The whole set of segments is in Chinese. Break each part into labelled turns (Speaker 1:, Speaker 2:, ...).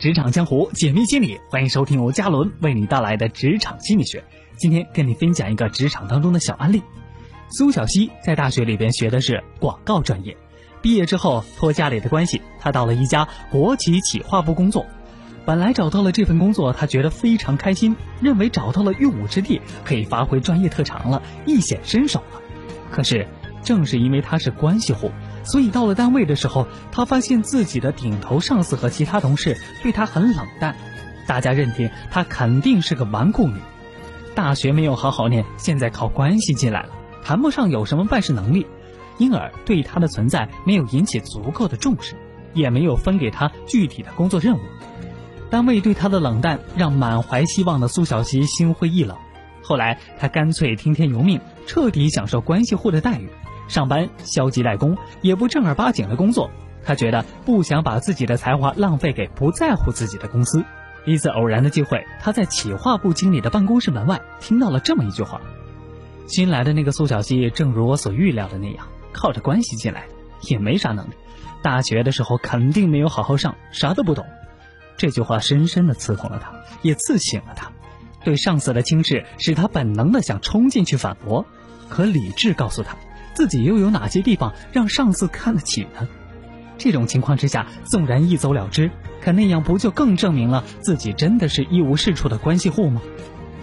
Speaker 1: 职场江湖解密心理，欢迎收听由嘉伦为你带来的职场心理学。今天跟你分享一个职场当中的小案例。苏小西在大学里边学的是广告专业，毕业之后托家里的关系，他到了一家国企企划部工作。本来找到了这份工作，他觉得非常开心，认为找到了用武之地，可以发挥专业特长了，一显身手了。可是正是因为他是关系户。所以到了单位的时候，他发现自己的顶头上司和其他同事对他很冷淡，大家认定他肯定是个纨绔女，大学没有好好念，现在靠关系进来了，谈不上有什么办事能力，因而对他的存在没有引起足够的重视，也没有分给他具体的工作任务。单位对他的冷淡让满怀希望的苏小琪心灰意冷，后来他干脆听天由命，彻底享受关系户的待遇。上班消极怠工，也不正儿八经的工作。他觉得不想把自己的才华浪费给不在乎自己的公司。一次偶然的机会，他在企划部经理的办公室门外听到了这么一句话：“新来的那个苏小西，正如我所预料的那样，靠着关系进来的，也没啥能力。大学的时候肯定没有好好上，啥都不懂。”这句话深深的刺痛了他，也刺醒了他。对上司的轻视使他本能的想冲进去反驳，可理智告诉他。自己又有哪些地方让上司看得起呢？这种情况之下，纵然一走了之，可那样不就更证明了自己真的是一无是处的关系户吗？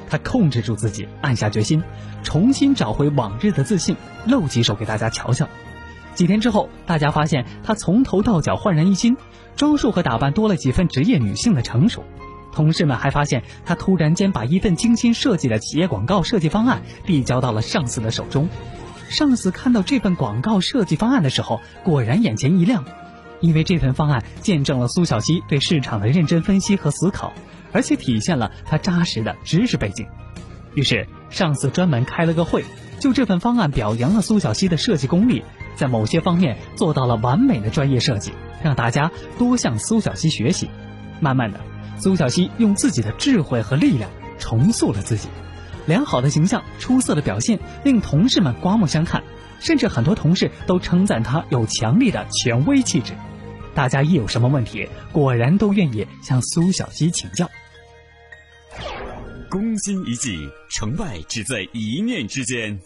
Speaker 1: 他控制住自己，暗下决心，重新找回往日的自信，露几手给大家瞧瞧。几天之后，大家发现他从头到脚焕然一新，装束和打扮多了几分职业女性的成熟。同事们还发现他突然间把一份精心设计的企业广告设计方案递交到了上司的手中。上司看到这份广告设计方案的时候，果然眼前一亮，因为这份方案见证了苏小西对市场的认真分析和思考，而且体现了他扎实的知识背景。于是，上司专门开了个会，就这份方案表扬了苏小西的设计功力，在某些方面做到了完美的专业设计，让大家多向苏小西学习。慢慢的，苏小西用自己的智慧和力量重塑了自己。良好的形象、出色的表现，令同事们刮目相看，甚至很多同事都称赞他有强烈的权威气质。大家一有什么问题，果然都愿意向苏小西请教。
Speaker 2: 攻心一计，成败只在一念之间。